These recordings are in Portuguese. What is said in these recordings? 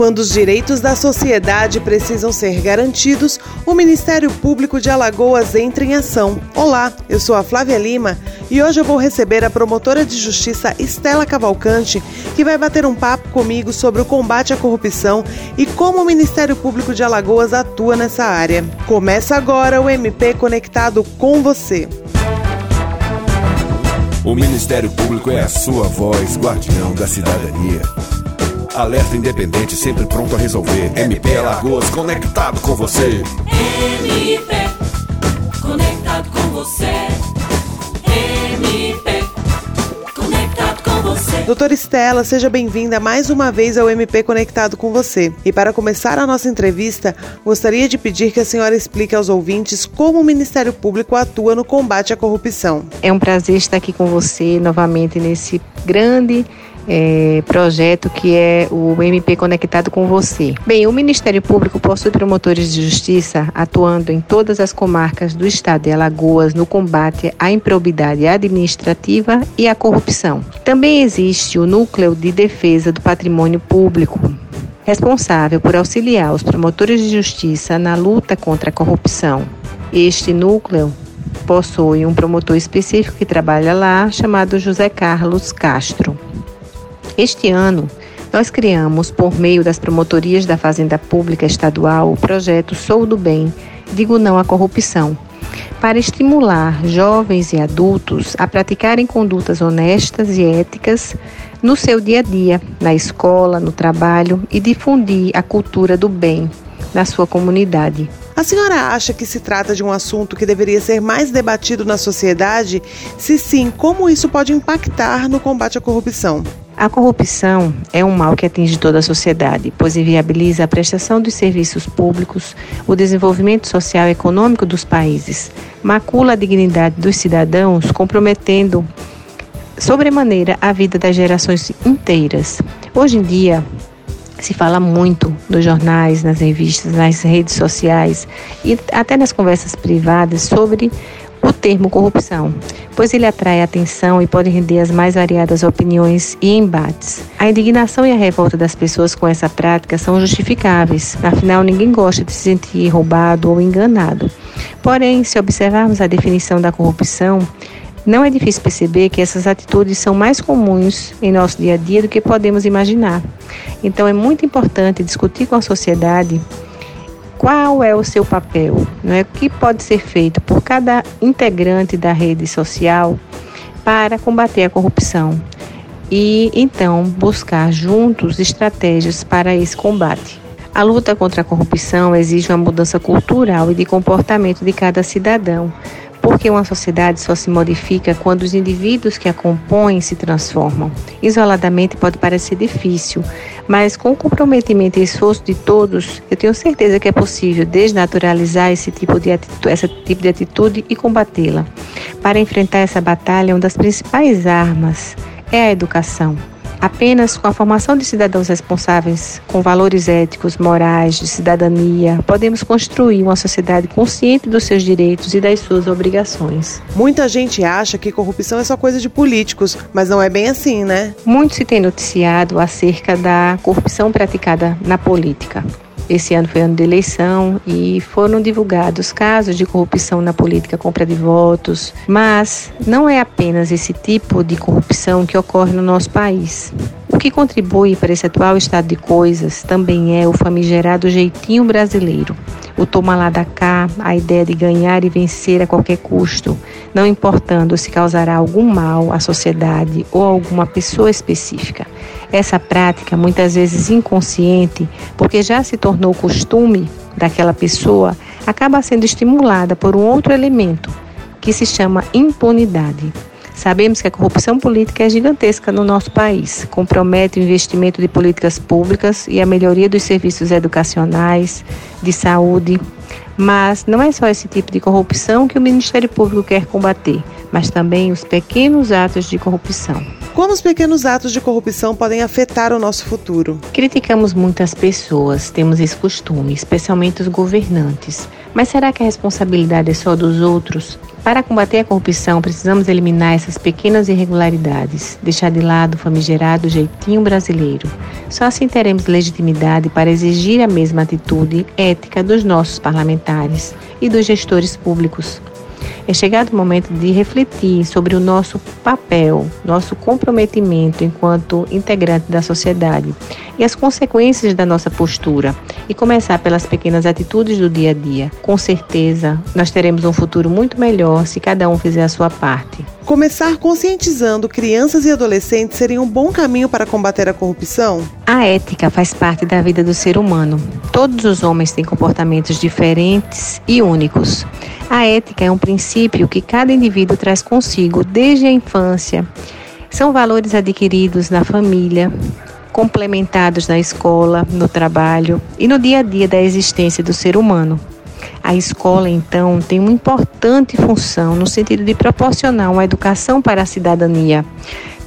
Quando os direitos da sociedade precisam ser garantidos, o Ministério Público de Alagoas entra em ação. Olá, eu sou a Flávia Lima e hoje eu vou receber a promotora de justiça Estela Cavalcante, que vai bater um papo comigo sobre o combate à corrupção e como o Ministério Público de Alagoas atua nessa área. Começa agora o MP Conectado com você. O Ministério Público é a sua voz, guardião da cidadania. Alerta independente, sempre pronto a resolver. MP Alagoas, conectado com você. MP, conectado com você. MP, conectado com você. Doutora Estela, seja bem-vinda mais uma vez ao MP Conectado com você. E para começar a nossa entrevista, gostaria de pedir que a senhora explique aos ouvintes como o Ministério Público atua no combate à corrupção. É um prazer estar aqui com você novamente nesse grande é, projeto que é o MP Conectado com Você. Bem, o Ministério Público possui promotores de justiça atuando em todas as comarcas do estado de Alagoas no combate à improbidade administrativa e à corrupção. Também existe o Núcleo de Defesa do Patrimônio Público, responsável por auxiliar os promotores de justiça na luta contra a corrupção. Este núcleo possui um promotor específico que trabalha lá, chamado José Carlos Castro. Este ano, nós criamos, por meio das promotorias da Fazenda Pública Estadual, o projeto Sou do Bem, Digo Não à Corrupção, para estimular jovens e adultos a praticarem condutas honestas e éticas no seu dia a dia, na escola, no trabalho e difundir a cultura do bem na sua comunidade. A senhora acha que se trata de um assunto que deveria ser mais debatido na sociedade? Se sim, como isso pode impactar no combate à corrupção? A corrupção é um mal que atinge toda a sociedade, pois inviabiliza a prestação dos serviços públicos, o desenvolvimento social e econômico dos países, macula a dignidade dos cidadãos, comprometendo sobremaneira a vida das gerações inteiras. Hoje em dia, se fala muito nos jornais, nas revistas, nas redes sociais e até nas conversas privadas sobre o termo corrupção, pois ele atrai atenção e pode render as mais variadas opiniões e embates. A indignação e a revolta das pessoas com essa prática são justificáveis, afinal, ninguém gosta de se sentir roubado ou enganado. Porém, se observarmos a definição da corrupção, não é difícil perceber que essas atitudes são mais comuns em nosso dia a dia do que podemos imaginar. Então, é muito importante discutir com a sociedade qual é o seu papel, não é? o que pode ser feito por cada integrante da rede social para combater a corrupção e então buscar juntos estratégias para esse combate. A luta contra a corrupção exige uma mudança cultural e de comportamento de cada cidadão, porque uma sociedade só se modifica quando os indivíduos que a compõem se transformam. Isoladamente pode parecer difícil, mas com o comprometimento e esforço de todos, eu tenho certeza que é possível desnaturalizar esse tipo de atitude, esse tipo de atitude e combatê-la. Para enfrentar essa batalha, uma das principais armas é a educação. Apenas com a formação de cidadãos responsáveis, com valores éticos, morais, de cidadania, podemos construir uma sociedade consciente dos seus direitos e das suas obrigações. Muita gente acha que corrupção é só coisa de políticos, mas não é bem assim, né? Muito se tem noticiado acerca da corrupção praticada na política. Esse ano foi ano de eleição e foram divulgados casos de corrupção na política, compra de votos, mas não é apenas esse tipo de corrupção que ocorre no nosso país. O que contribui para esse atual estado de coisas também é o famigerado jeitinho brasileiro. O toma lá da cá, a ideia de ganhar e vencer a qualquer custo, não importando se causará algum mal à sociedade ou a alguma pessoa específica. Essa prática, muitas vezes inconsciente, porque já se tornou costume daquela pessoa, acaba sendo estimulada por um outro elemento, que se chama impunidade. Sabemos que a corrupção política é gigantesca no nosso país, compromete o investimento de políticas públicas e a melhoria dos serviços educacionais, de saúde. Mas não é só esse tipo de corrupção que o Ministério Público quer combater, mas também os pequenos atos de corrupção. Como os pequenos atos de corrupção podem afetar o nosso futuro? Criticamos muitas pessoas, temos esse costume, especialmente os governantes. Mas será que a responsabilidade é só dos outros? Para combater a corrupção, precisamos eliminar essas pequenas irregularidades, deixar de lado o famigerado jeitinho brasileiro. Só assim teremos legitimidade para exigir a mesma atitude ética dos nossos parlamentares e dos gestores públicos. É chegado o momento de refletir sobre o nosso papel, nosso comprometimento enquanto integrante da sociedade e as consequências da nossa postura e começar pelas pequenas atitudes do dia a dia. Com certeza, nós teremos um futuro muito melhor se cada um fizer a sua parte. Começar conscientizando crianças e adolescentes seria um bom caminho para combater a corrupção? A ética faz parte da vida do ser humano. Todos os homens têm comportamentos diferentes e únicos. A ética é um princípio que cada indivíduo traz consigo desde a infância. São valores adquiridos na família, complementados na escola, no trabalho e no dia a dia da existência do ser humano. A escola, então, tem uma importante função no sentido de proporcionar uma educação para a cidadania.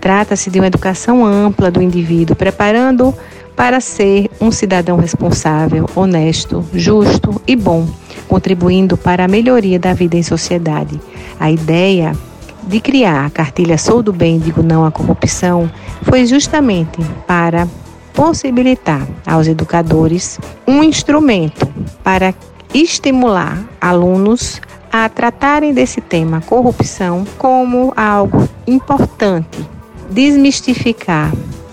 Trata-se de uma educação ampla do indivíduo, preparando para ser um cidadão responsável, honesto, justo e bom, contribuindo para a melhoria da vida em sociedade. A ideia de criar a cartilha Sou do Bem, digo não à corrupção, foi justamente para possibilitar aos educadores um instrumento para estimular alunos a tratarem desse tema corrupção como algo importante, desmistificar,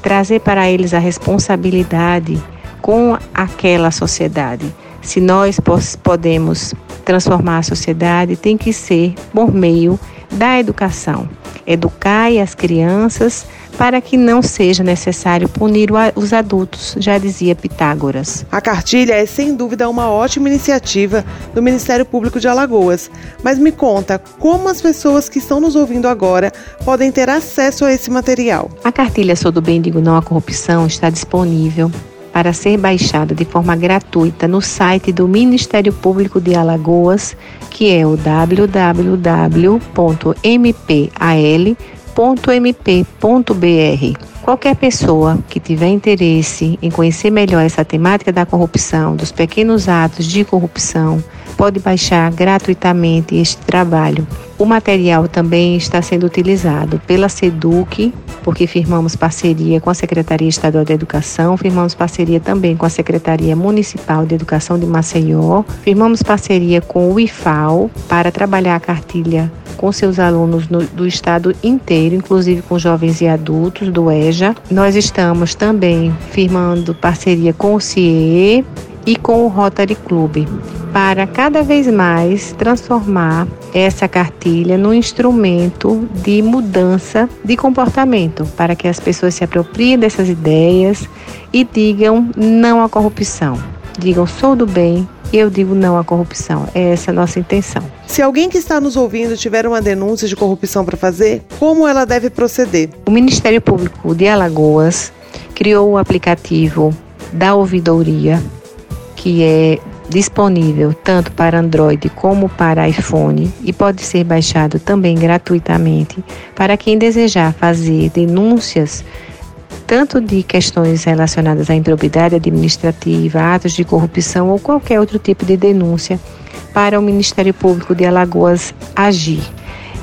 trazer para eles a responsabilidade com aquela sociedade. Se nós podemos transformar a sociedade, tem que ser por meio da educação. Educar as crianças para que não seja necessário punir os adultos, já dizia Pitágoras. A cartilha é sem dúvida uma ótima iniciativa do Ministério Público de Alagoas. Mas me conta, como as pessoas que estão nos ouvindo agora podem ter acesso a esse material? A cartilha Sou do Bem Digo Não à Corrupção está disponível para ser baixada de forma gratuita no site do Ministério Público de Alagoas, que é o www.mpal.mp.br. Qualquer pessoa que tiver interesse em conhecer melhor essa temática da corrupção, dos pequenos atos de corrupção, pode baixar gratuitamente este trabalho. O material também está sendo utilizado pela SEDUC, porque firmamos parceria com a Secretaria Estadual de Educação, firmamos parceria também com a Secretaria Municipal de Educação de Maceió, firmamos parceria com o IFAO para trabalhar a cartilha com seus alunos no, do estado inteiro, inclusive com jovens e adultos do EJA. Nós estamos também firmando parceria com o CIE e com o Rotary Club para cada vez mais transformar essa cartilha num instrumento de mudança de comportamento, para que as pessoas se apropriem dessas ideias e digam não à corrupção. Digam sou do bem e eu digo não à corrupção. É essa a nossa intenção. Se alguém que está nos ouvindo tiver uma denúncia de corrupção para fazer, como ela deve proceder? O Ministério Público de Alagoas criou o aplicativo da ouvidoria que é disponível tanto para Android como para iPhone e pode ser baixado também gratuitamente para quem desejar fazer denúncias tanto de questões relacionadas à improbidade administrativa, atos de corrupção ou qualquer outro tipo de denúncia para o Ministério Público de Alagoas agir.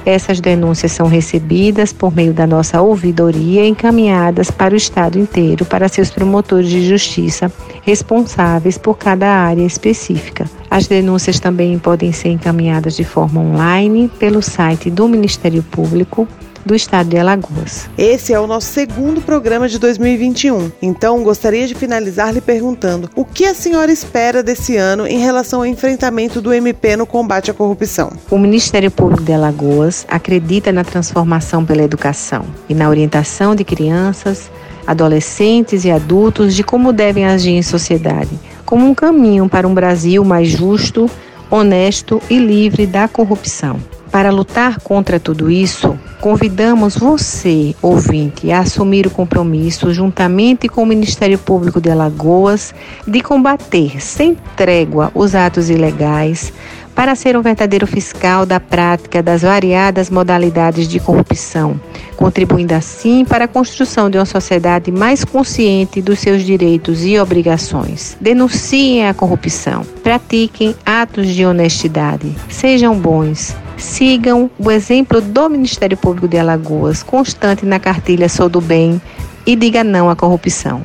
Essas denúncias são recebidas por meio da nossa ouvidoria encaminhadas para o Estado inteiro, para seus promotores de justiça responsáveis por cada área específica. As denúncias também podem ser encaminhadas de forma online pelo site do Ministério Público do estado de Alagoas. Esse é o nosso segundo programa de 2021. Então, gostaria de finalizar lhe perguntando: o que a senhora espera desse ano em relação ao enfrentamento do MP no combate à corrupção? O Ministério Público de Alagoas acredita na transformação pela educação e na orientação de crianças, adolescentes e adultos de como devem agir em sociedade, como um caminho para um Brasil mais justo, honesto e livre da corrupção. Para lutar contra tudo isso, convidamos você, ouvinte, a assumir o compromisso, juntamente com o Ministério Público de Alagoas, de combater sem trégua os atos ilegais, para ser um verdadeiro fiscal da prática das variadas modalidades de corrupção, contribuindo assim para a construção de uma sociedade mais consciente dos seus direitos e obrigações. Denunciem a corrupção, pratiquem atos de honestidade, sejam bons Sigam o exemplo do Ministério Público de Alagoas, constante na cartilha Sou do Bem e diga não à corrupção.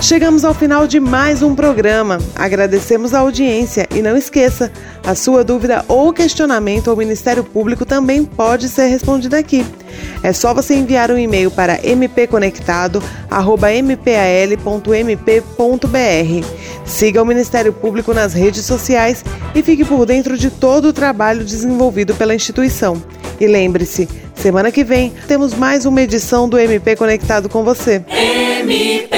Chegamos ao final de mais um programa. Agradecemos a audiência e não esqueça, a sua dúvida ou questionamento ao Ministério Público também pode ser respondido aqui. É só você enviar um e-mail para mpconectado@mpal.mp.br. Siga o Ministério Público nas redes sociais e fique por dentro de todo o trabalho desenvolvido pela instituição. E lembre-se, semana que vem temos mais uma edição do MP Conectado com você. MP